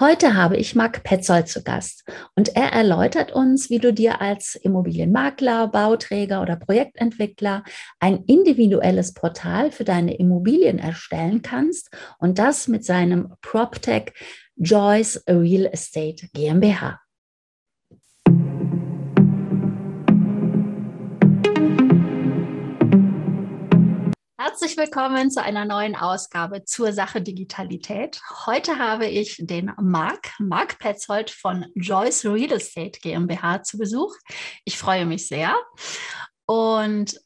Heute habe ich Marc Petzold zu Gast und er erläutert uns, wie du dir als Immobilienmakler, Bauträger oder Projektentwickler ein individuelles Portal für deine Immobilien erstellen kannst und das mit seinem PropTech Joyce Real Estate GmbH. Herzlich willkommen zu einer neuen Ausgabe zur Sache Digitalität. Heute habe ich den Marc, Marc Petzold von Joyce Real Estate GmbH zu Besuch. Ich freue mich sehr. Und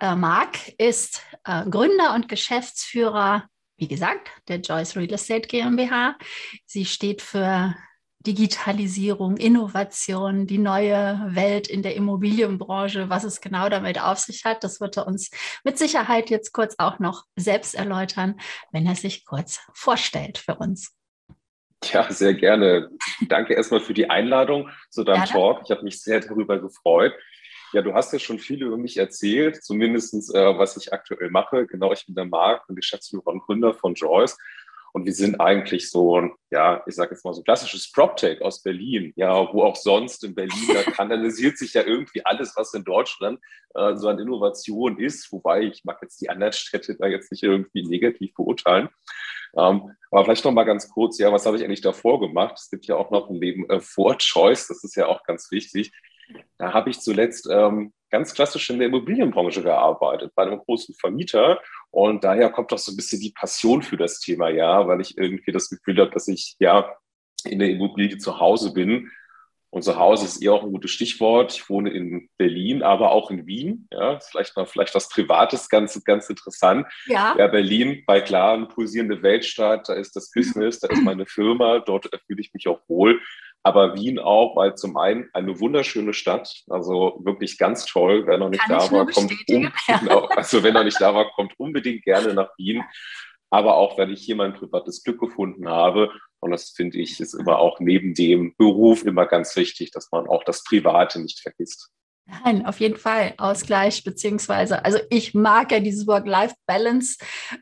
äh, Marc ist äh, Gründer und Geschäftsführer, wie gesagt, der Joyce Real Estate GmbH. Sie steht für Digitalisierung, Innovation, die neue Welt in der Immobilienbranche, was es genau damit auf sich hat. Das wird er uns mit Sicherheit jetzt kurz auch noch selbst erläutern, wenn er sich kurz vorstellt für uns. Ja, sehr gerne. Danke erstmal für die Einladung zu deinem gerne. Talk. Ich habe mich sehr darüber gefreut. Ja, du hast ja schon viel über mich erzählt, zumindest äh, was ich aktuell mache. Genau, ich bin der Marc und Geschäftsführer und Gründer von Joyce. Und wir sind eigentlich so ein, ja, ich sage jetzt mal so ein klassisches PropTech aus Berlin, ja, wo auch sonst in Berlin, da kanalisiert sich ja irgendwie alles, was in Deutschland äh, so an Innovation ist. Wobei ich mag jetzt die anderen Städte da jetzt nicht irgendwie negativ beurteilen. Ähm, aber vielleicht noch mal ganz kurz, ja, was habe ich eigentlich davor gemacht? Es gibt ja auch noch ein Leben äh, vor Choice, das ist ja auch ganz wichtig. Da habe ich zuletzt ähm, ganz klassisch in der Immobilienbranche gearbeitet, bei einem großen Vermieter. Und daher kommt auch so ein bisschen die Passion für das Thema, ja, weil ich irgendwie das Gefühl habe, dass ich ja in der Immobilie zu Hause bin. Und zu Hause ist eher auch ein gutes Stichwort. Ich wohne in Berlin, aber auch in Wien. Ja, vielleicht noch, vielleicht was Privates, ganz, ganz interessant. Ja. ja, Berlin, bei klar, eine pulsierende Weltstadt, da ist das Business, da ist meine Firma, dort fühle ich mich auch wohl aber Wien auch, weil zum einen eine wunderschöne Stadt, also wirklich ganz toll. Wer noch nicht Kann da war, kommt um, genau, also wenn noch nicht da war, kommt unbedingt gerne nach Wien. Aber auch, wenn ich hier mein privates Glück gefunden habe, und das finde ich, ist immer auch neben dem Beruf immer ganz wichtig, dass man auch das Private nicht vergisst. Nein, auf jeden Fall Ausgleich, beziehungsweise, also ich mag ja dieses Work-Life-Balance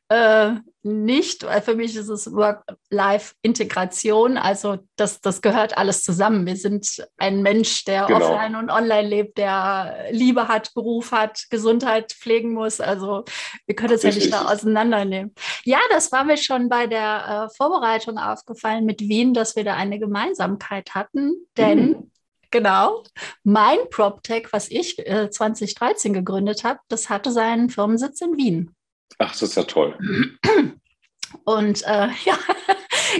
äh, nicht, weil für mich ist es Work-Life-Integration, also das, das gehört alles zusammen. Wir sind ein Mensch, der genau. offline und online lebt, der Liebe hat, Beruf hat, Gesundheit pflegen muss, also wir können es ja nicht da auseinandernehmen. Ja, das war mir schon bei der äh, Vorbereitung aufgefallen mit Wien, dass wir da eine Gemeinsamkeit hatten, denn mhm Genau. Mein PropTech, was ich äh, 2013 gegründet habe, das hatte seinen Firmensitz in Wien. Ach, das ist ja toll. Und äh, ja,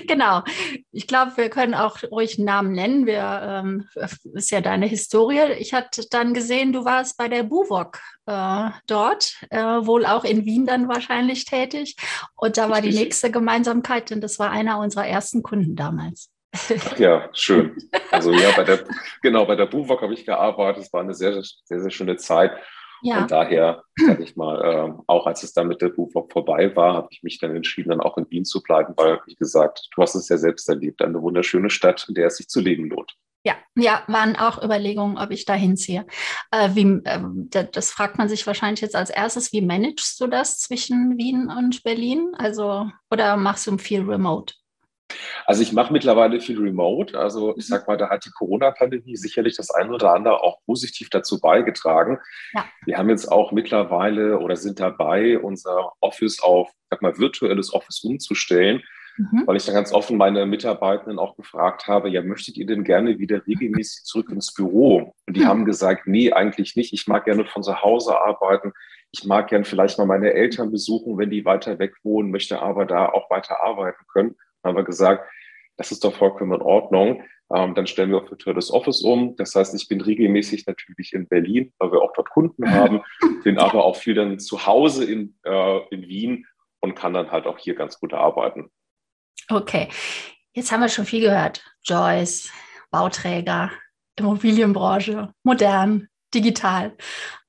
genau. Ich glaube, wir können auch ruhig einen Namen nennen. Wir, ähm, ist ja deine Historie. Ich hatte dann gesehen, du warst bei der Buwok äh, dort, äh, wohl auch in Wien dann wahrscheinlich tätig. Und da war die nächste Gemeinsamkeit, denn das war einer unserer ersten Kunden damals. Ach ja, schön. Also ja, bei der, genau, bei der Buwok habe ich gearbeitet. Es war eine sehr, sehr, sehr schöne Zeit. Ja. Und daher, sag ich mal, äh, auch als es dann mit der Buwok vorbei war, habe ich mich dann entschieden, dann auch in Wien zu bleiben, weil, wie gesagt, du hast es ja selbst erlebt, eine wunderschöne Stadt, in der es sich zu leben lohnt. Ja, ja, waren auch Überlegungen, ob ich da hinziehe. Äh, wie, äh, das fragt man sich wahrscheinlich jetzt als erstes, wie managst du das zwischen Wien und Berlin? Also, oder machst du viel remote? Also ich mache mittlerweile viel Remote. Also ich mhm. sag mal, da hat die Corona-Pandemie sicherlich das eine oder andere auch positiv dazu beigetragen. Ja. Wir haben jetzt auch mittlerweile oder sind dabei, unser Office auf, sag mal, virtuelles Office umzustellen. Mhm. Weil ich dann ganz offen meine Mitarbeitenden auch gefragt habe, ja, möchtet ihr denn gerne wieder regelmäßig zurück ins Büro? Und die mhm. haben gesagt, nee, eigentlich nicht. Ich mag gerne von zu Hause arbeiten. Ich mag gerne vielleicht mal meine Eltern besuchen, wenn die weiter weg wohnen, möchte aber da auch weiter arbeiten können haben wir gesagt, das ist doch vollkommen in Ordnung. Ähm, dann stellen wir auf virtuelles Office um. Das heißt, ich bin regelmäßig natürlich in Berlin, weil wir auch dort Kunden haben, bin aber auch viel dann zu Hause in, äh, in Wien und kann dann halt auch hier ganz gut arbeiten. Okay, jetzt haben wir schon viel gehört. Joyce, Bauträger, Immobilienbranche, modern, digital.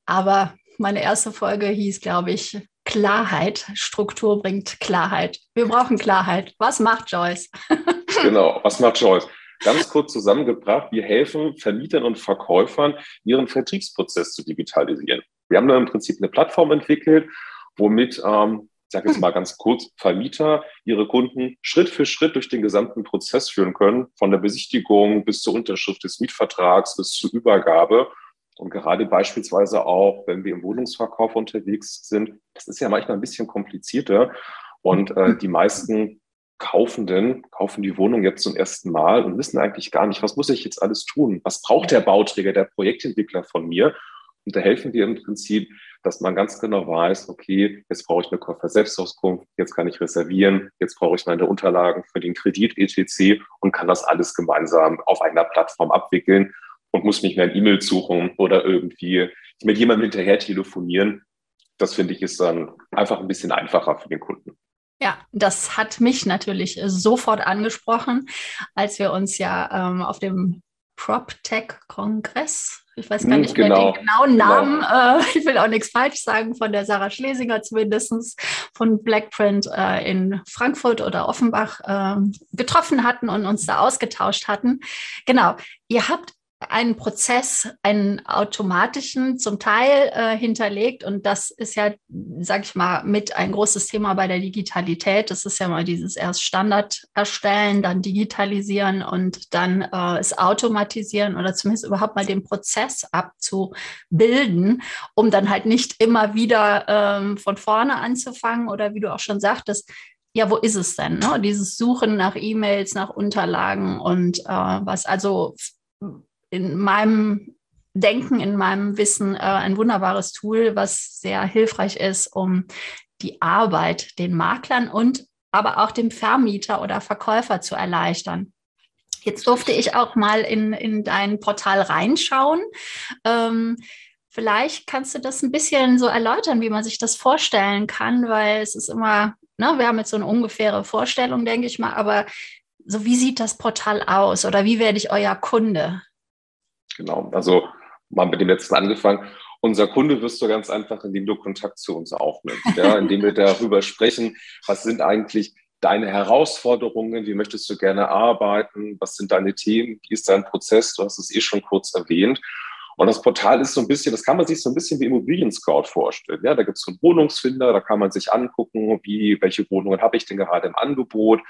Aber meine erste Folge hieß, glaube ich, Klarheit. Struktur bringt Klarheit. Wir brauchen Klarheit. Was macht Joyce? genau, was macht Joyce? Ganz kurz zusammengebracht, wir helfen Vermietern und Verkäufern, ihren Vertriebsprozess zu digitalisieren. Wir haben da im Prinzip eine Plattform entwickelt, womit ähm, ich sage jetzt mal ganz kurz, Vermieter ihre Kunden Schritt für Schritt durch den gesamten Prozess führen können, von der Besichtigung bis zur Unterschrift des Mietvertrags bis zur Übergabe. Und gerade beispielsweise auch, wenn wir im Wohnungsverkauf unterwegs sind, das ist ja manchmal ein bisschen komplizierter. Und äh, die meisten Kaufenden kaufen die Wohnung jetzt zum ersten Mal und wissen eigentlich gar nicht, was muss ich jetzt alles tun? Was braucht der Bauträger, der Projektentwickler von mir? Und da helfen wir im Prinzip, dass man ganz genau weiß, okay, jetzt brauche ich eine Käufer-Selbstauskunft, jetzt kann ich reservieren, jetzt brauche ich meine Unterlagen für den Kredit etc. und kann das alles gemeinsam auf einer Plattform abwickeln und muss nicht mehr ein E-Mail suchen oder irgendwie mit jemandem hinterher telefonieren. Das finde ich ist dann einfach ein bisschen einfacher für den Kunden. Ja, das hat mich natürlich sofort angesprochen, als wir uns ja ähm, auf dem PropTech-Kongress ich weiß gar hm, nicht genau. mehr den genauen genau. Namen. Genau. Äh, ich will auch nichts falsch sagen, von der Sarah Schlesinger zumindest, von Blackprint äh, in Frankfurt oder Offenbach äh, getroffen hatten und uns da ausgetauscht hatten. Genau. Ihr habt einen Prozess, einen automatischen zum Teil äh, hinterlegt. Und das ist ja, sag ich mal, mit ein großes Thema bei der Digitalität. Das ist ja mal dieses erst Standard erstellen, dann digitalisieren und dann äh, es automatisieren oder zumindest überhaupt mal den Prozess abzubilden, um dann halt nicht immer wieder ähm, von vorne anzufangen oder wie du auch schon sagtest, ja, wo ist es denn? Ne? Dieses Suchen nach E-Mails, nach Unterlagen und äh, was also in meinem Denken, in meinem Wissen äh, ein wunderbares Tool, was sehr hilfreich ist, um die Arbeit den Maklern und aber auch dem Vermieter oder Verkäufer zu erleichtern. Jetzt durfte ich auch mal in, in dein Portal reinschauen. Ähm, vielleicht kannst du das ein bisschen so erläutern, wie man sich das vorstellen kann, weil es ist immer, ne, wir haben jetzt so eine ungefähre Vorstellung, denke ich mal, aber so wie sieht das Portal aus oder wie werde ich euer Kunde? Genau, also mal mit dem letzten angefangen. Unser Kunde wirst du ganz einfach, indem du Kontakt zu uns aufnimmst, ja, indem wir darüber sprechen, was sind eigentlich deine Herausforderungen, wie möchtest du gerne arbeiten, was sind deine Themen, wie ist dein Prozess, du hast es eh schon kurz erwähnt. Und das Portal ist so ein bisschen, das kann man sich so ein bisschen wie Immobilien Scout vorstellen. Ja, da gibt es so einen Wohnungsfinder, da kann man sich angucken, wie, welche Wohnungen habe ich denn gerade im Angebot,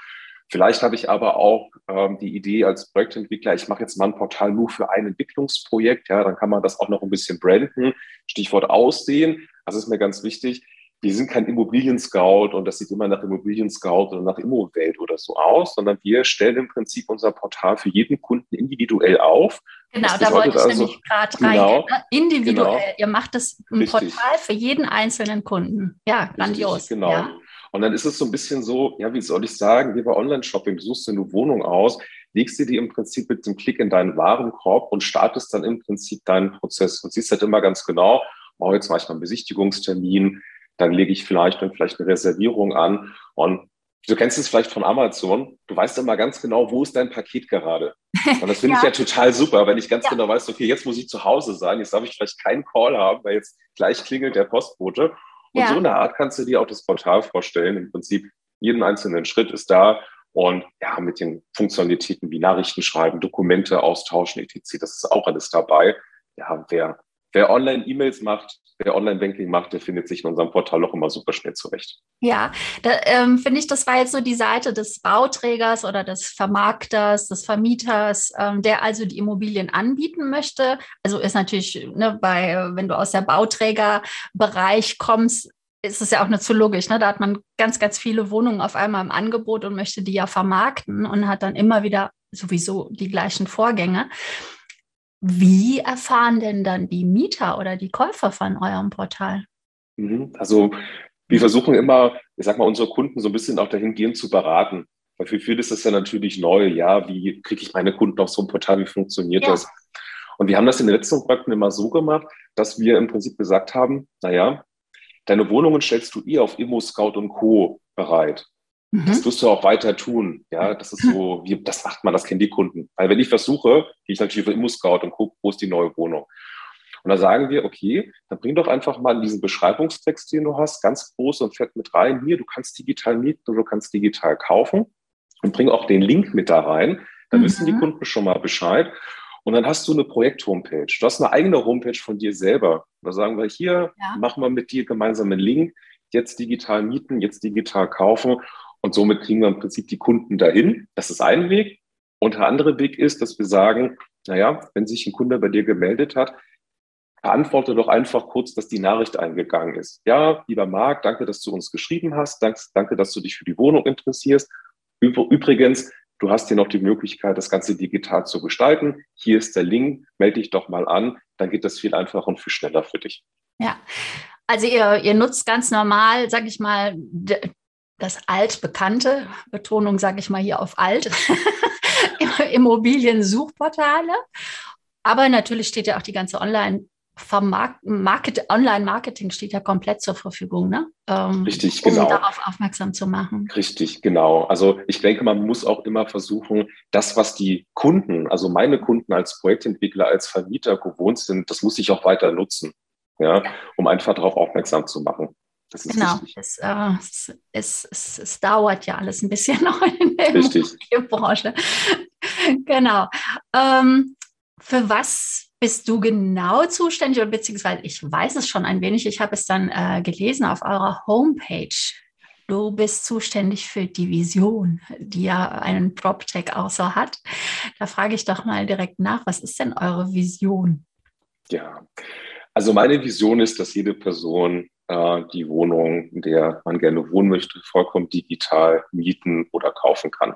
Vielleicht habe ich aber auch ähm, die Idee als Projektentwickler, ich mache jetzt mal ein Portal nur für ein Entwicklungsprojekt. Ja, dann kann man das auch noch ein bisschen branden. Stichwort Aussehen. Das ist mir ganz wichtig. Wir sind kein Immobilien-Scout und das sieht immer nach Immobilien-Scout oder nach Immowelt oder so aus, sondern wir stellen im Prinzip unser Portal für jeden Kunden individuell auf. Genau, da wollte ich also, nämlich gerade rein. Genau, individuell. Genau, Ihr macht das ein richtig. Portal für jeden einzelnen Kunden. Ja, grandios. Richtig, genau. Ja. Und dann ist es so ein bisschen so, ja, wie soll ich sagen, wie bei Online-Shopping, du suchst dir eine Wohnung aus, legst dir die im Prinzip mit dem Klick in deinen Warenkorb und startest dann im Prinzip deinen Prozess und siehst halt immer ganz genau, oh, jetzt mache ich mal einen Besichtigungstermin, dann lege ich vielleicht dann vielleicht eine Reservierung an und du kennst es vielleicht von Amazon, du weißt immer ganz genau, wo ist dein Paket gerade. Und das finde ja. ich ja total super, wenn ich ganz ja. genau weiß, okay, jetzt muss ich zu Hause sein, jetzt darf ich vielleicht keinen Call haben, weil jetzt gleich klingelt der Postbote und ja. so eine Art kannst du dir auch das Portal vorstellen. Im Prinzip jeden einzelnen Schritt ist da und ja, mit den Funktionalitäten wie Nachrichten schreiben, Dokumente austauschen, etc. Das ist auch alles dabei. Ja, wer, wer Online-E-Mails macht, wer Online-Banking macht, der findet sich in unserem Portal auch immer super schnell zurecht. Ja, da ähm, finde ich, das war jetzt so die Seite des Bauträgers oder des Vermarkters, des Vermieters, ähm, der also die Immobilien anbieten möchte. Also ist natürlich, ne, bei, wenn du aus der Bauträgerbereich kommst, ist es ja auch nicht so logisch. Ne? Da hat man ganz, ganz viele Wohnungen auf einmal im Angebot und möchte die ja vermarkten und hat dann immer wieder sowieso die gleichen Vorgänge. Wie erfahren denn dann die Mieter oder die Käufer von eurem Portal? Mhm. Also wir versuchen immer, ich sag mal, unsere Kunden so ein bisschen auch dahingehend zu beraten. Weil für viele ist das ja natürlich neu. Ja, wie kriege ich meine Kunden auf so ein Portal? Wie funktioniert ja. das? Und wir haben das in den letzten Projekten immer so gemacht, dass wir im Prinzip gesagt haben, naja, deine Wohnungen stellst du ihr auf Immo Scout und Co. bereit. Mhm. Das wirst du auch weiter tun. Ja, das ist so, wie, das macht man, das kennen die Kunden. Weil wenn ich versuche, gehe ich natürlich auf Immo-Scout und gucke, wo ist die neue Wohnung. Und da sagen wir, okay, dann bring doch einfach mal in diesen Beschreibungstext, den du hast, ganz groß und fett mit rein. Hier, du kannst digital mieten oder du kannst digital kaufen und bring auch den Link mit da rein. Dann mhm. wissen die mhm. Kunden schon mal Bescheid. Und dann hast du eine Projekt-Homepage. Du hast eine eigene Homepage von dir selber. Da sagen wir, hier, ja. machen wir mit dir gemeinsam einen Link jetzt digital mieten, jetzt digital kaufen. Und somit kriegen wir im Prinzip die Kunden dahin. Das ist ein Weg. Und der andere Weg ist, dass wir sagen, naja, wenn sich ein Kunde bei dir gemeldet hat, beantworte doch einfach kurz, dass die Nachricht eingegangen ist. Ja, lieber Marc, danke, dass du uns geschrieben hast. Danke, dass du dich für die Wohnung interessierst. Übrigens, du hast hier noch die Möglichkeit, das Ganze digital zu gestalten. Hier ist der Link, melde dich doch mal an. Dann geht das viel einfacher und viel schneller für dich. Ja, also ihr, ihr nutzt ganz normal, sag ich mal, das altbekannte, Betonung sage ich mal hier auf alt, Immobilien-Suchportale. Aber natürlich steht ja auch die ganze Online- Market, Online-Marketing steht ja komplett zur Verfügung, ne? Ähm, Richtig, um genau. darauf aufmerksam zu machen. Richtig, genau. Also ich denke, man muss auch immer versuchen, das, was die Kunden, also meine Kunden als Projektentwickler, als Vermieter gewohnt sind, das muss ich auch weiter nutzen, ja, um einfach darauf aufmerksam zu machen. Genau, es, äh, es, es, es, dauert ja alles ein bisschen noch in der Richtig. Branche. genau. Ähm, für was bist du genau zuständig oder beziehungsweise ich weiß es schon ein wenig, ich habe es dann äh, gelesen auf eurer Homepage. Du bist zuständig für die Vision, die ja einen PropTech auch so hat. Da frage ich doch mal direkt nach, was ist denn eure Vision? Ja, also meine Vision ist, dass jede Person äh, die Wohnung, in der man gerne wohnen möchte, vollkommen digital mieten oder kaufen kann.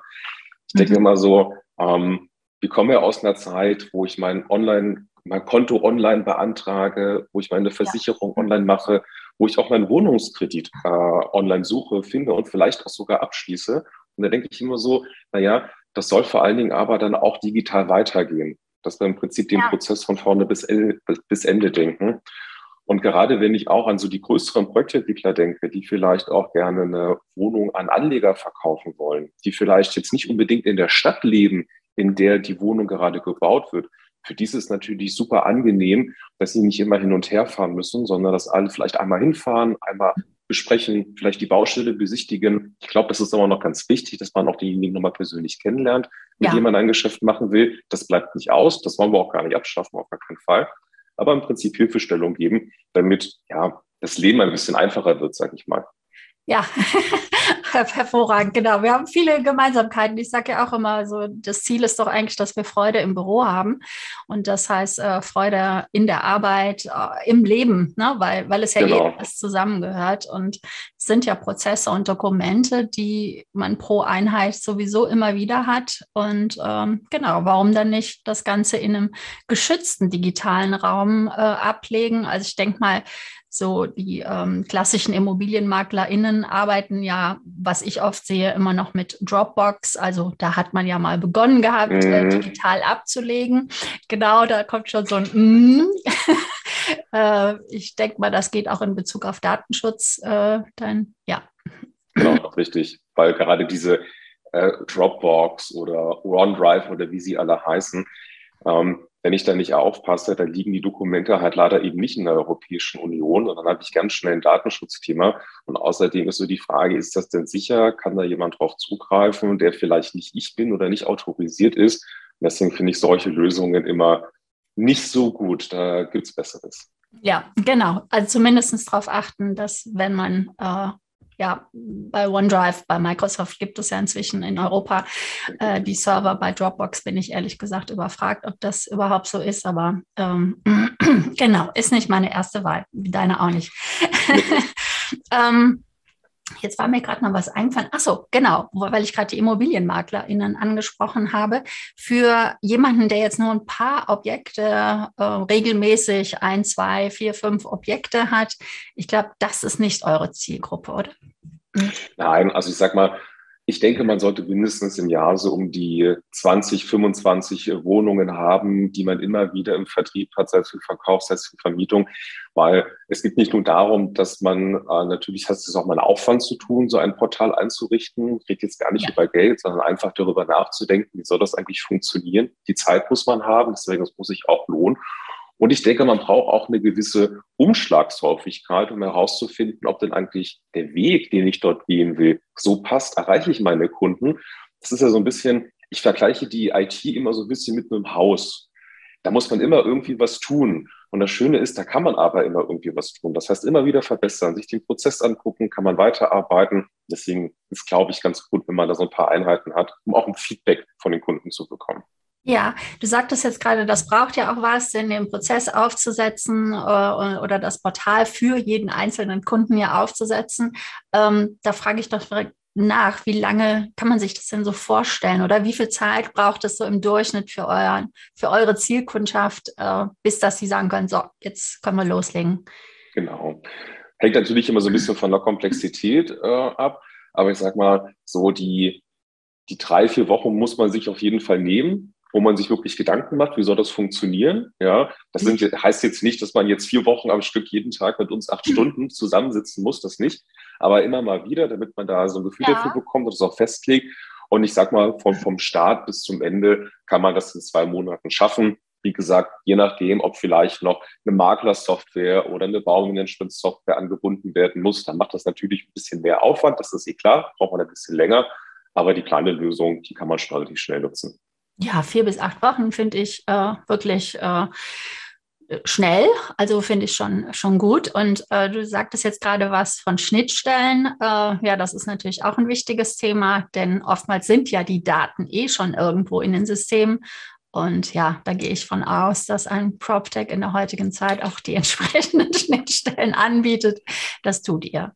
Ich denke mhm. immer so, ähm, wir kommen ja aus einer Zeit, wo ich mein Online mein Konto online beantrage, wo ich meine Versicherung ja. online mache, wo ich auch meinen Wohnungskredit äh, online suche, finde und vielleicht auch sogar abschließe. Und da denke ich immer so, naja, das soll vor allen Dingen aber dann auch digital weitergehen, dass wir im Prinzip den ja. Prozess von vorne bis, bis Ende denken. Und gerade wenn ich auch an so die größeren Projektentwickler denke, die vielleicht auch gerne eine Wohnung an Anleger verkaufen wollen, die vielleicht jetzt nicht unbedingt in der Stadt leben, in der die Wohnung gerade gebaut wird, für die ist es natürlich super angenehm, dass sie nicht immer hin und her fahren müssen, sondern dass alle vielleicht einmal hinfahren, einmal besprechen, vielleicht die Baustelle besichtigen. Ich glaube, das ist aber noch ganz wichtig, dass man auch diejenigen nochmal persönlich kennenlernt, mit ja. denen man ein Geschäft machen will. Das bleibt nicht aus, das wollen wir auch gar nicht abschaffen, auf gar keinen Fall. Aber im Prinzip Hilfestellung geben, damit ja das Leben ein bisschen einfacher wird, sage ich mal. Ja, hervorragend, genau. Wir haben viele Gemeinsamkeiten. Ich sage ja auch immer so, das Ziel ist doch eigentlich, dass wir Freude im Büro haben. Und das heißt äh, Freude in der Arbeit, äh, im Leben, ne? weil, weil es ja genau. alles zusammengehört. Und es sind ja Prozesse und Dokumente, die man pro Einheit sowieso immer wieder hat. Und ähm, genau, warum dann nicht das Ganze in einem geschützten digitalen Raum äh, ablegen? Also ich denke mal, so die ähm, klassischen ImmobilienmaklerInnen arbeiten ja, was ich oft sehe, immer noch mit Dropbox. Also da hat man ja mal begonnen gehabt, äh, mhm. äh, digital abzulegen. Genau, da kommt schon so ein mm. äh, Ich denke mal, das geht auch in Bezug auf Datenschutz äh, dann, ja. Genau, richtig. Weil gerade diese äh, Dropbox oder OneDrive oder wie sie alle heißen, ähm, wenn ich da nicht aufpasse, dann liegen die Dokumente halt leider eben nicht in der Europäischen Union und dann habe ich ganz schnell ein Datenschutzthema. Und außerdem ist so die Frage, ist das denn sicher? Kann da jemand drauf zugreifen, der vielleicht nicht ich bin oder nicht autorisiert ist? Und deswegen finde ich solche Lösungen immer nicht so gut. Da gibt es Besseres. Ja, genau. Also zumindest darauf achten, dass wenn man äh, ja, bei OneDrive, bei Microsoft gibt es ja inzwischen in Europa äh, die Server. Bei Dropbox bin ich ehrlich gesagt überfragt, ob das überhaupt so ist. Aber ähm, genau, ist nicht meine erste Wahl, deine auch nicht. ähm, Jetzt war mir gerade noch was eingefallen. Ach so, genau, weil ich gerade die ImmobilienmaklerInnen angesprochen habe. Für jemanden, der jetzt nur ein paar Objekte äh, regelmäßig, ein, zwei, vier, fünf Objekte hat, ich glaube, das ist nicht eure Zielgruppe, oder? Nein, also ich sag mal, ich denke, man sollte mindestens im Jahr so um die 20, 25 Wohnungen haben, die man immer wieder im Vertrieb hat, sei es für Verkauf, sei es für Vermietung, weil es geht nicht nur darum, dass man äh, natürlich hat es auch mal einen Aufwand zu tun, so ein Portal einzurichten. Geht jetzt gar nicht ja. über Geld, sondern einfach darüber nachzudenken, wie soll das eigentlich funktionieren. Die Zeit muss man haben, deswegen muss sich auch lohnen. Und ich denke, man braucht auch eine gewisse Umschlagshäufigkeit, um herauszufinden, ob denn eigentlich der Weg, den ich dort gehen will, so passt. Erreiche ich meine Kunden? Das ist ja so ein bisschen, ich vergleiche die IT immer so ein bisschen mit einem Haus. Da muss man immer irgendwie was tun. Und das Schöne ist, da kann man aber immer irgendwie was tun. Das heißt, immer wieder verbessern, sich den Prozess angucken, kann man weiterarbeiten. Deswegen ist, glaube ich, ganz gut, wenn man da so ein paar Einheiten hat, um auch ein Feedback von den Kunden zu bekommen. Ja, du sagtest jetzt gerade, das braucht ja auch was, denn den Prozess aufzusetzen äh, oder das Portal für jeden einzelnen Kunden ja aufzusetzen. Ähm, da frage ich doch nach, wie lange kann man sich das denn so vorstellen oder wie viel Zeit braucht es so im Durchschnitt für, euren, für eure Zielkundschaft, äh, bis dass sie sagen können, so, jetzt können wir loslegen? Genau. Hängt natürlich immer so ein bisschen von der Komplexität äh, ab, aber ich sag mal, so die, die drei, vier Wochen muss man sich auf jeden Fall nehmen, wo man sich wirklich Gedanken macht, wie soll das funktionieren. Ja, das sind, heißt jetzt nicht, dass man jetzt vier Wochen am Stück jeden Tag mit uns acht Stunden zusammensitzen muss, das nicht. Aber immer mal wieder, damit man da so ein Gefühl ja. dafür bekommt und es auch festlegt. Und ich sag mal, vom, vom Start bis zum Ende kann man das in zwei Monaten schaffen. Wie gesagt, je nachdem, ob vielleicht noch eine Maklersoftware oder eine Baumanagementsoftware angebunden werden muss, dann macht das natürlich ein bisschen mehr Aufwand. Das ist eh klar, braucht man ein bisschen länger. Aber die kleine Lösung, die kann man schon relativ schnell nutzen ja, vier bis acht Wochen finde ich äh, wirklich äh, schnell. Also finde ich schon, schon gut. Und äh, du sagtest jetzt gerade was von Schnittstellen. Äh, ja, das ist natürlich auch ein wichtiges Thema, denn oftmals sind ja die Daten eh schon irgendwo in den Systemen. Und ja, da gehe ich von aus, dass ein PropTech in der heutigen Zeit auch die entsprechenden Schnittstellen anbietet. Das tut ihr.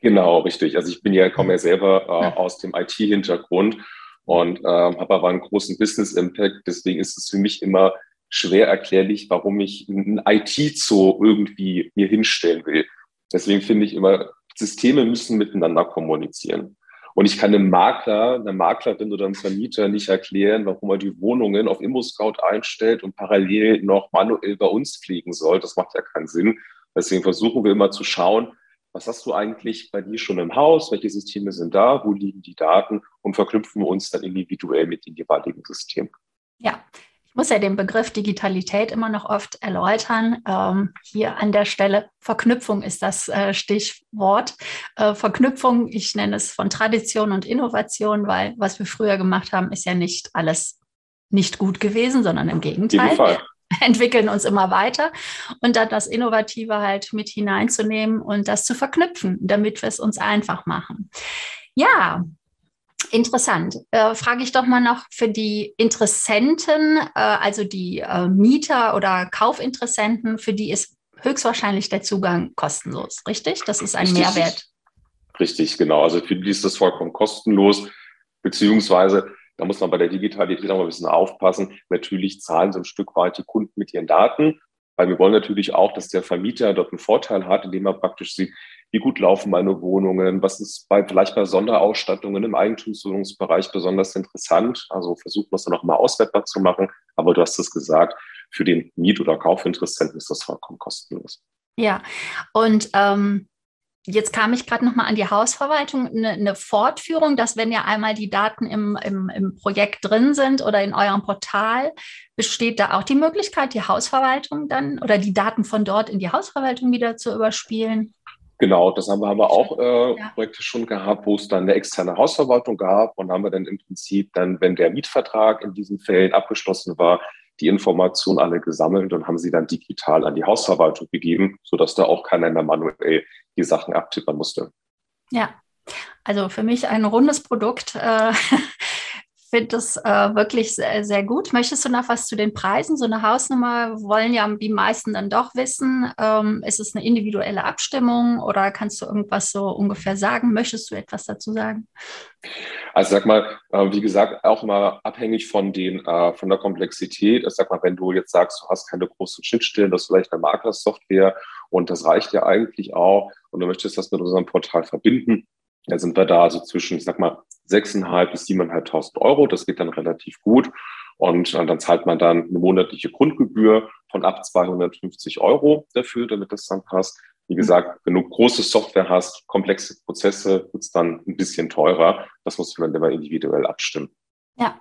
Genau, richtig. Also ich bin ja, komme ja selber äh, aus dem IT-Hintergrund und ähm, habe aber einen großen Business Impact. Deswegen ist es für mich immer schwer erklärlich, warum ich ein IT-Zoo irgendwie mir hinstellen will. Deswegen finde ich immer, Systeme müssen miteinander kommunizieren. Und ich kann einem Makler, einer Maklerin oder einem Vermieter nicht erklären, warum er die Wohnungen auf ImmoScout einstellt und parallel noch manuell bei uns pflegen soll. Das macht ja keinen Sinn. Deswegen versuchen wir immer zu schauen, was hast du eigentlich bei dir schon im Haus, welche Systeme sind da, wo liegen die Daten und verknüpfen wir uns dann individuell mit dem jeweiligen System. Ja, ich muss ja den Begriff Digitalität immer noch oft erläutern. Ähm, hier an der Stelle Verknüpfung ist das äh, Stichwort. Äh, Verknüpfung, ich nenne es von Tradition und Innovation, weil was wir früher gemacht haben, ist ja nicht alles nicht gut gewesen, sondern im Gegenteil entwickeln uns immer weiter und dann das Innovative halt mit hineinzunehmen und das zu verknüpfen, damit wir es uns einfach machen. Ja, interessant. Äh, frage ich doch mal noch für die Interessenten, äh, also die äh, Mieter oder Kaufinteressenten, für die ist höchstwahrscheinlich der Zugang kostenlos, richtig? Das ist ein richtig, Mehrwert. Richtig, genau. Also für die ist das vollkommen kostenlos, beziehungsweise da muss man bei der Digitalität auch mal ein bisschen aufpassen. Natürlich zahlen so ein Stück weit die Kunden mit ihren Daten, weil wir wollen natürlich auch, dass der Vermieter dort einen Vorteil hat, indem er praktisch sieht, wie gut laufen meine Wohnungen, was ist bei, vielleicht bei Sonderausstattungen im Eigentumswohnungsbereich besonders interessant. Also versuchen wir es dann auch mal auswertbar zu machen. Aber du hast es gesagt, für den Miet- oder Kaufinteressenten ist das vollkommen kostenlos. Ja, und ähm, Jetzt kam ich gerade noch mal an die Hausverwaltung, eine, eine, Fortführung, dass wenn ja einmal die Daten im, im, im Projekt drin sind oder in eurem Portal, besteht da auch die Möglichkeit, die Hausverwaltung dann oder die Daten von dort in die Hausverwaltung wieder zu überspielen? Genau, das haben wir aber auch äh, ja. Projekte schon gehabt, wo es dann eine externe Hausverwaltung gab und haben wir dann im Prinzip dann, wenn der Mietvertrag in diesen Fällen abgeschlossen war, die Informationen alle gesammelt und haben sie dann digital an die Hausverwaltung gegeben, sodass da auch keiner mehr manuell die Sachen abtippern musste. Ja, also für mich ein rundes Produkt. Finde das äh, wirklich sehr, sehr gut. Möchtest du noch was zu den Preisen? So eine Hausnummer wollen ja die meisten dann doch wissen. Ähm, ist es eine individuelle Abstimmung oder kannst du irgendwas so ungefähr sagen? Möchtest du etwas dazu sagen? Also sag mal, äh, wie gesagt, auch mal abhängig von den äh, von der Komplexität. Ich sag mal, wenn du jetzt sagst, du hast keine großen Schnittstellen, das ist vielleicht eine Maklersoftware und das reicht ja eigentlich auch und du möchtest das mit unserem Portal verbinden, da sind wir da so zwischen, ich sag mal, 6.500 bis 7.500 Euro. Das geht dann relativ gut. Und äh, dann zahlt man dann eine monatliche Grundgebühr von ab 250 Euro dafür, damit das dann passt. Wie gesagt, wenn du große Software hast, komplexe Prozesse, wird es dann ein bisschen teurer. Das muss man dann immer individuell abstimmen. Ja,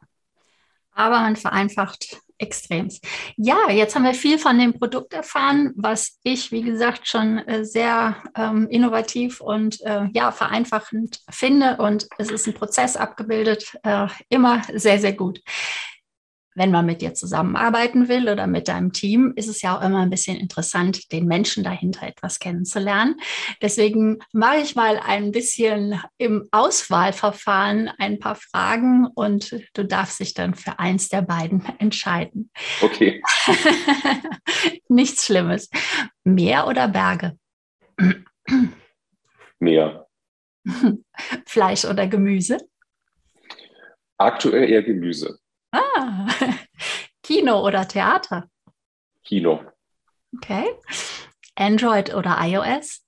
aber man vereinfacht extremst. Ja, jetzt haben wir viel von dem Produkt erfahren, was ich, wie gesagt, schon äh, sehr ähm, innovativ und äh, ja, vereinfachend finde. Und es ist ein Prozess abgebildet, äh, immer sehr, sehr gut. Wenn man mit dir zusammenarbeiten will oder mit deinem Team, ist es ja auch immer ein bisschen interessant, den Menschen dahinter etwas kennenzulernen. Deswegen mache ich mal ein bisschen im Auswahlverfahren ein paar Fragen und du darfst dich dann für eins der beiden entscheiden. Okay. Nichts Schlimmes. Meer oder Berge? Meer. Fleisch oder Gemüse? Aktuell eher Gemüse. Ah, Kino oder Theater? Kino. Okay. Android oder iOS?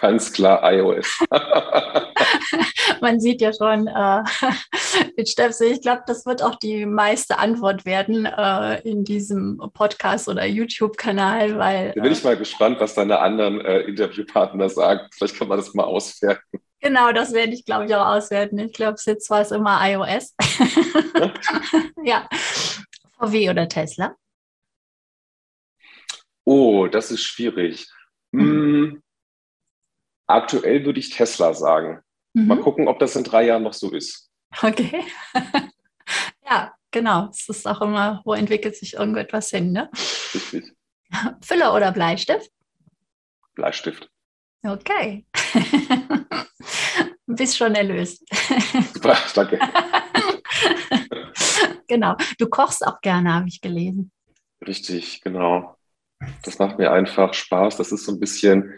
Ganz klar iOS. Man sieht ja schon, äh, mit Stefse, ich glaube, das wird auch die meiste Antwort werden äh, in diesem Podcast oder YouTube-Kanal, weil. Da bin ich äh, mal gespannt, was deine anderen äh, Interviewpartner sagen. Vielleicht kann man das mal auswerten. Genau, das werde ich, glaube ich, auch auswerten. Ich glaube, jetzt war es immer iOS. ja. VW oder Tesla? Oh, das ist schwierig. Hm, aktuell würde ich Tesla sagen. Mhm. Mal gucken, ob das in drei Jahren noch so ist. Okay. ja, genau. Es ist auch immer, wo entwickelt sich irgendetwas hin, ne? Richtig. Füller oder Bleistift? Bleistift. Okay. Bist schon erlöst. Super, danke. Genau. Du kochst auch gerne, habe ich gelesen. Richtig, genau. Das macht mir einfach Spaß. Das ist so ein bisschen,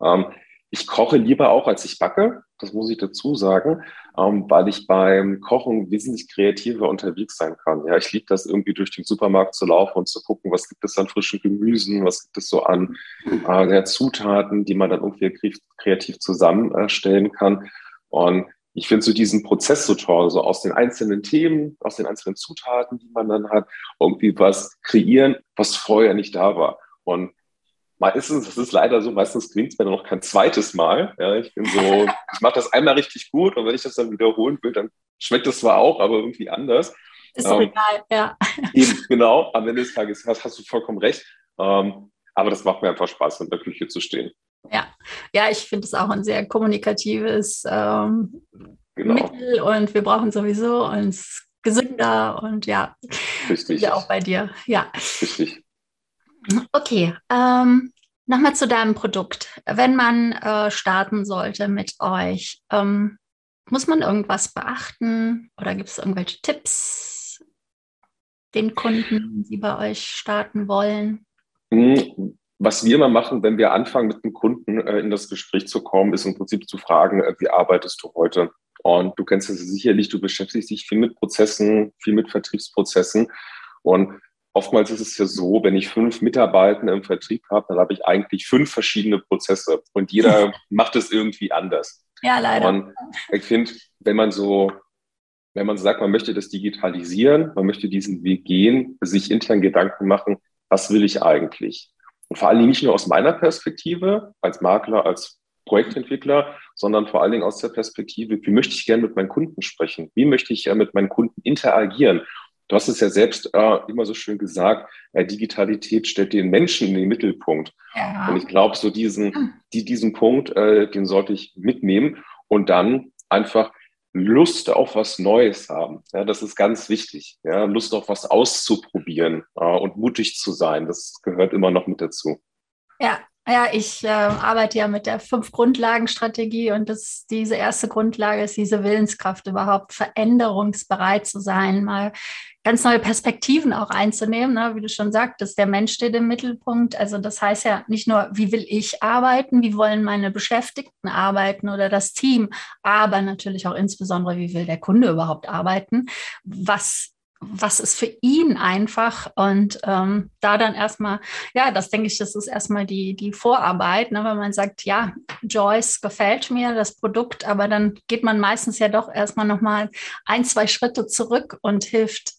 ähm, ich koche lieber auch, als ich backe. Das muss ich dazu sagen, ähm, weil ich beim Kochen wesentlich kreativer unterwegs sein kann. Ja, ich liebe das irgendwie durch den Supermarkt zu laufen und zu gucken, was gibt es an frischen Gemüsen, was gibt es so an äh, Zutaten, die man dann irgendwie kreativ zusammenstellen kann. Und ich finde so diesen Prozess so toll, so aus den einzelnen Themen, aus den einzelnen Zutaten, die man dann hat, irgendwie was kreieren, was vorher nicht da war. Und meistens, das ist leider so, meistens klingt es mir dann noch kein zweites Mal. Ja, ich bin so, ich mache das einmal richtig gut und wenn ich das dann wiederholen will, dann schmeckt das zwar auch, aber irgendwie anders. Ist doch ähm, egal, ja. Eben, genau, am Ende des Tages hast, hast du vollkommen recht. Ähm, aber das macht mir einfach Spaß, in der Küche zu stehen. Ja, ja ich finde es auch ein sehr kommunikatives ähm, genau. Mittel und wir brauchen sowieso uns gesünder und ja, Richtig. ja auch bei dir. Ja. Richtig. Okay, ähm, nochmal zu deinem Produkt. Wenn man äh, starten sollte mit euch, ähm, muss man irgendwas beachten oder gibt es irgendwelche Tipps den Kunden, die bei euch starten wollen? Was wir immer machen, wenn wir anfangen, mit dem Kunden äh, in das Gespräch zu kommen, ist im Prinzip zu fragen, äh, wie arbeitest du heute? Und du kennst es sicherlich, du beschäftigst dich viel mit Prozessen, viel mit Vertriebsprozessen. Und oftmals ist es ja so, wenn ich fünf Mitarbeiter im Vertrieb habe, dann habe ich eigentlich fünf verschiedene Prozesse und jeder macht es irgendwie anders. Ja, leider. Und ich finde, wenn man so, wenn man sagt, man möchte das digitalisieren, man möchte diesen Weg gehen, sich intern Gedanken machen, was will ich eigentlich? Und vor allen Dingen nicht nur aus meiner Perspektive als Makler, als Projektentwickler, sondern vor allen Dingen aus der Perspektive, wie möchte ich gerne mit meinen Kunden sprechen? Wie möchte ich mit meinen Kunden interagieren? Du hast es ja selbst äh, immer so schön gesagt, äh, Digitalität stellt den Menschen in den Mittelpunkt. Ja. Und ich glaube, so diesen, die, diesen Punkt, äh, den sollte ich mitnehmen und dann einfach Lust auf was Neues haben. Ja, das ist ganz wichtig. Ja, Lust auf was auszuprobieren äh, und mutig zu sein. Das gehört immer noch mit dazu. Ja, ja, ich äh, arbeite ja mit der Fünf-Grundlagen-Strategie und das, diese erste Grundlage ist diese Willenskraft, überhaupt veränderungsbereit zu sein, mal ganz neue Perspektiven auch einzunehmen. Ne? Wie du schon sagtest, der Mensch steht im Mittelpunkt. Also das heißt ja nicht nur, wie will ich arbeiten, wie wollen meine Beschäftigten arbeiten oder das Team, aber natürlich auch insbesondere, wie will der Kunde überhaupt arbeiten? Was was ist für ihn einfach und ähm, da dann erstmal, ja, das denke ich, das ist erstmal die, die Vorarbeit, ne, wenn man sagt, ja, Joyce gefällt mir, das Produkt, aber dann geht man meistens ja doch erstmal nochmal ein, zwei Schritte zurück und hilft,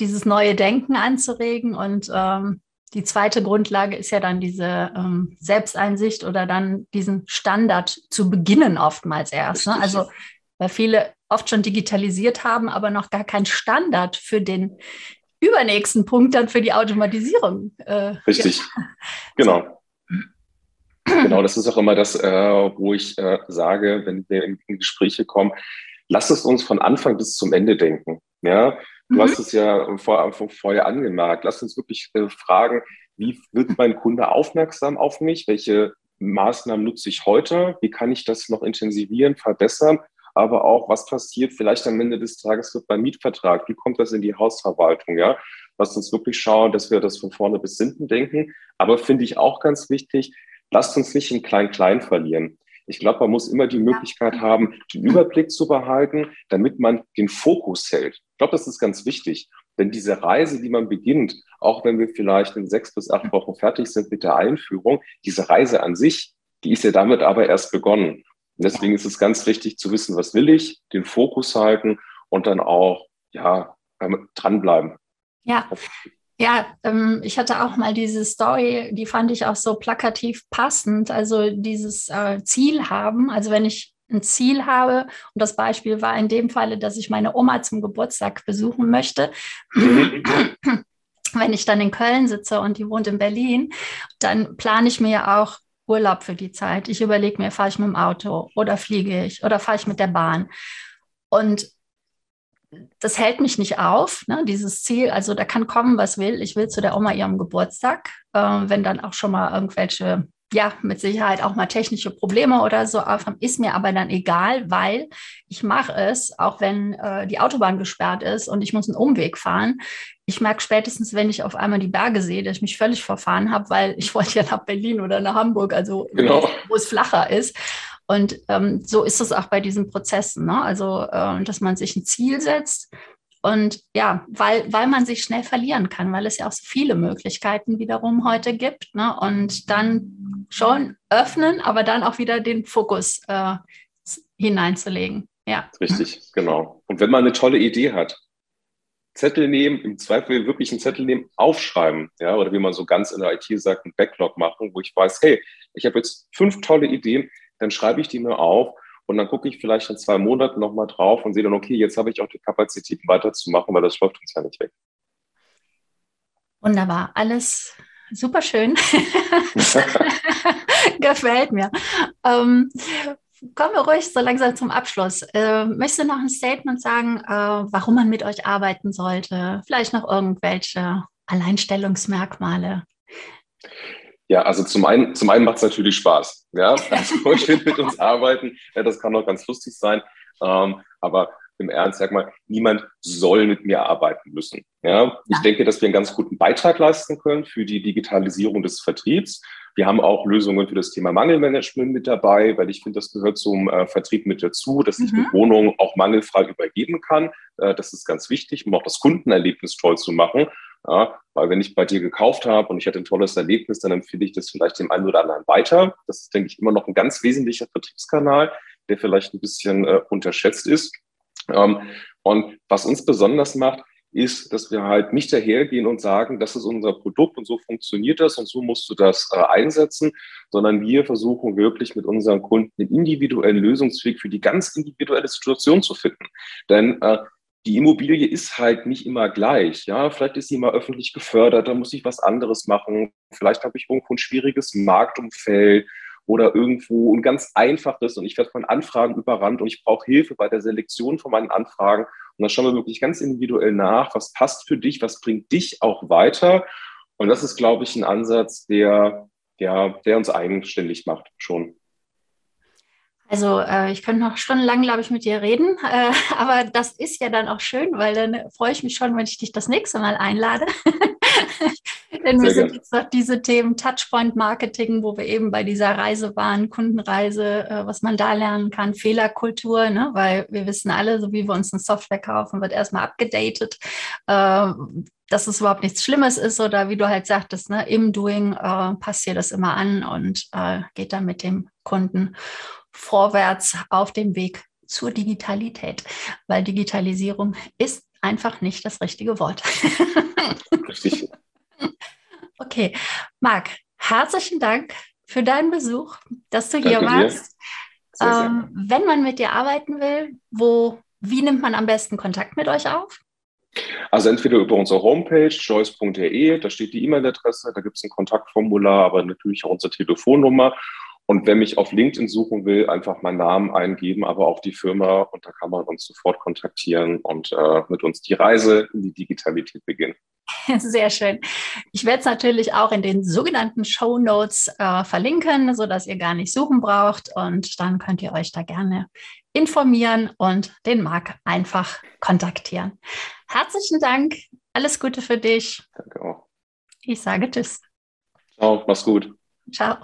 dieses neue Denken anzuregen und ähm, die zweite Grundlage ist ja dann diese ähm, Selbsteinsicht oder dann diesen Standard zu beginnen oftmals erst. Ne? Also weil viele oft schon digitalisiert haben, aber noch gar keinen Standard für den übernächsten Punkt dann für die Automatisierung. Äh, Richtig, ja. genau. Genau, das ist auch immer das, äh, wo ich äh, sage, wenn wir in, in, Gespräche kommen, lasst es uns von Anfang bis zum Ende denken. Ja, Du mhm. hast es ja vor, vorher angemerkt. Lass uns wirklich äh, fragen, wie wird mein Kunde aufmerksam auf mich? Welche Maßnahmen nutze ich heute? Wie kann ich das noch intensivieren, verbessern? Aber auch, was passiert vielleicht am Ende des Tages wird beim Mietvertrag? Wie kommt das in die Hausverwaltung? Ja, lasst uns wirklich schauen, dass wir das von vorne bis hinten denken. Aber finde ich auch ganz wichtig, lasst uns nicht in Klein-Klein verlieren. Ich glaube, man muss immer die Möglichkeit haben, den Überblick zu behalten, damit man den Fokus hält. Ich glaube, das ist ganz wichtig. Denn diese Reise, die man beginnt, auch wenn wir vielleicht in sechs bis acht Wochen fertig sind mit der Einführung, diese Reise an sich, die ist ja damit aber erst begonnen. Und deswegen ist es ganz wichtig zu wissen, was will ich, den Fokus halten und dann auch, ja, dranbleiben. Ja, ja, ähm, ich hatte auch mal diese Story, die fand ich auch so plakativ passend. Also dieses äh, Ziel haben. Also wenn ich ein Ziel habe, und das Beispiel war in dem Falle, dass ich meine Oma zum Geburtstag besuchen möchte. wenn ich dann in Köln sitze und die wohnt in Berlin, dann plane ich mir auch Urlaub für die Zeit. Ich überlege mir, fahre ich mit dem Auto oder fliege ich oder fahre ich mit der Bahn. Und das hält mich nicht auf, ne, dieses Ziel. Also da kann kommen, was will. Ich will zu der Oma ihrem Geburtstag, äh, wenn dann auch schon mal irgendwelche, ja, mit Sicherheit auch mal technische Probleme oder so ist mir aber dann egal, weil ich mache es, auch wenn äh, die Autobahn gesperrt ist und ich muss einen Umweg fahren. Ich merke spätestens, wenn ich auf einmal die Berge sehe, dass ich mich völlig verfahren habe, weil ich wollte ja nach Berlin oder nach Hamburg, also genau. wo es flacher ist. Und ähm, so ist es auch bei diesen Prozessen. Ne? Also, äh, dass man sich ein Ziel setzt und ja, weil, weil man sich schnell verlieren kann, weil es ja auch so viele Möglichkeiten wiederum heute gibt. Ne? Und dann schon öffnen, aber dann auch wieder den Fokus äh, hineinzulegen. Ja. Richtig, genau. Und wenn man eine tolle Idee hat, Zettel nehmen, im Zweifel wirklich einen Zettel nehmen, aufschreiben, ja, oder wie man so ganz in der IT sagt, einen Backlog machen, wo ich weiß, hey, ich habe jetzt fünf tolle Ideen, dann schreibe ich die mir auf und dann gucke ich vielleicht in zwei Monaten nochmal drauf und sehe dann, okay, jetzt habe ich auch die Kapazitäten weiterzumachen, weil das läuft uns ja nicht weg. Wunderbar, alles super schön. Gefällt mir. Ähm, kommen wir ruhig so langsam zum Abschluss. Äh, möchtest du noch ein Statement sagen, äh, warum man mit euch arbeiten sollte? Vielleicht noch irgendwelche Alleinstellungsmerkmale? Ja, also zum einen, zum einen macht es natürlich Spaß. Ja, also will mit uns arbeiten. Ja, das kann auch ganz lustig sein. Ähm, aber im Ernst, sag mal, niemand soll mit mir arbeiten müssen. Ja, ich denke, dass wir einen ganz guten Beitrag leisten können für die Digitalisierung des Vertriebs. Wir haben auch Lösungen für das Thema Mangelmanagement mit dabei, weil ich finde, das gehört zum äh, Vertrieb mit dazu, dass ich mhm. eine Wohnung auch mangelfrei übergeben kann. Äh, das ist ganz wichtig, um auch das Kundenerlebnis toll zu machen. Ja, weil wenn ich bei dir gekauft habe und ich hatte ein tolles Erlebnis, dann empfehle ich das vielleicht dem einen oder anderen weiter. Das ist, denke ich, immer noch ein ganz wesentlicher Vertriebskanal, der vielleicht ein bisschen äh, unterschätzt ist. Ähm, und was uns besonders macht, ist, dass wir halt nicht dahergehen und sagen, das ist unser Produkt und so funktioniert das und so musst du das äh, einsetzen, sondern wir versuchen wirklich mit unseren Kunden einen individuellen Lösungsweg für die ganz individuelle Situation zu finden. Denn äh, die Immobilie ist halt nicht immer gleich. Ja, vielleicht ist sie mal öffentlich gefördert, da muss ich was anderes machen. Vielleicht habe ich irgendwo ein schwieriges Marktumfeld oder irgendwo ein ganz einfaches und ich werde von Anfragen überrannt und ich brauche Hilfe bei der Selektion von meinen Anfragen. Und dann schauen wir wirklich ganz individuell nach, was passt für dich, was bringt dich auch weiter. Und das ist, glaube ich, ein Ansatz, der, der, der uns eigenständig macht schon. Also äh, ich könnte noch stundenlang, glaube ich, mit dir reden, äh, aber das ist ja dann auch schön, weil dann freue ich mich schon, wenn ich dich das nächste Mal einlade. Denn wir sind jetzt noch diese Themen Touchpoint Marketing, wo wir eben bei dieser Reise waren, Kundenreise, äh, was man da lernen kann, Fehlerkultur, ne? weil wir wissen alle, so wie wir uns eine Software kaufen, wird erstmal abgedatet. Äh, dass es überhaupt nichts Schlimmes ist oder wie du halt sagtest, ne, im Doing äh, passiert das immer an und äh, geht dann mit dem Kunden vorwärts auf dem Weg zur Digitalität, weil Digitalisierung ist einfach nicht das richtige Wort. Richtig. Okay, Marc, herzlichen Dank für deinen Besuch, dass du hier Danke warst. Ähm, wenn man mit dir arbeiten will, wo, wie nimmt man am besten Kontakt mit euch auf? Also entweder über unsere Homepage joyce.de, da steht die E-Mail-Adresse, da gibt es ein Kontaktformular, aber natürlich auch unsere Telefonnummer. Und wer mich auf LinkedIn suchen will, einfach meinen Namen eingeben, aber auch die Firma und da kann man uns sofort kontaktieren und äh, mit uns die Reise in die Digitalität beginnen. Sehr schön. Ich werde es natürlich auch in den sogenannten Show Notes äh, verlinken, sodass ihr gar nicht suchen braucht und dann könnt ihr euch da gerne informieren und den Marc einfach kontaktieren. Herzlichen Dank. Alles Gute für dich. Danke auch. Ich sage Tschüss. Ciao, mach's gut. Ciao.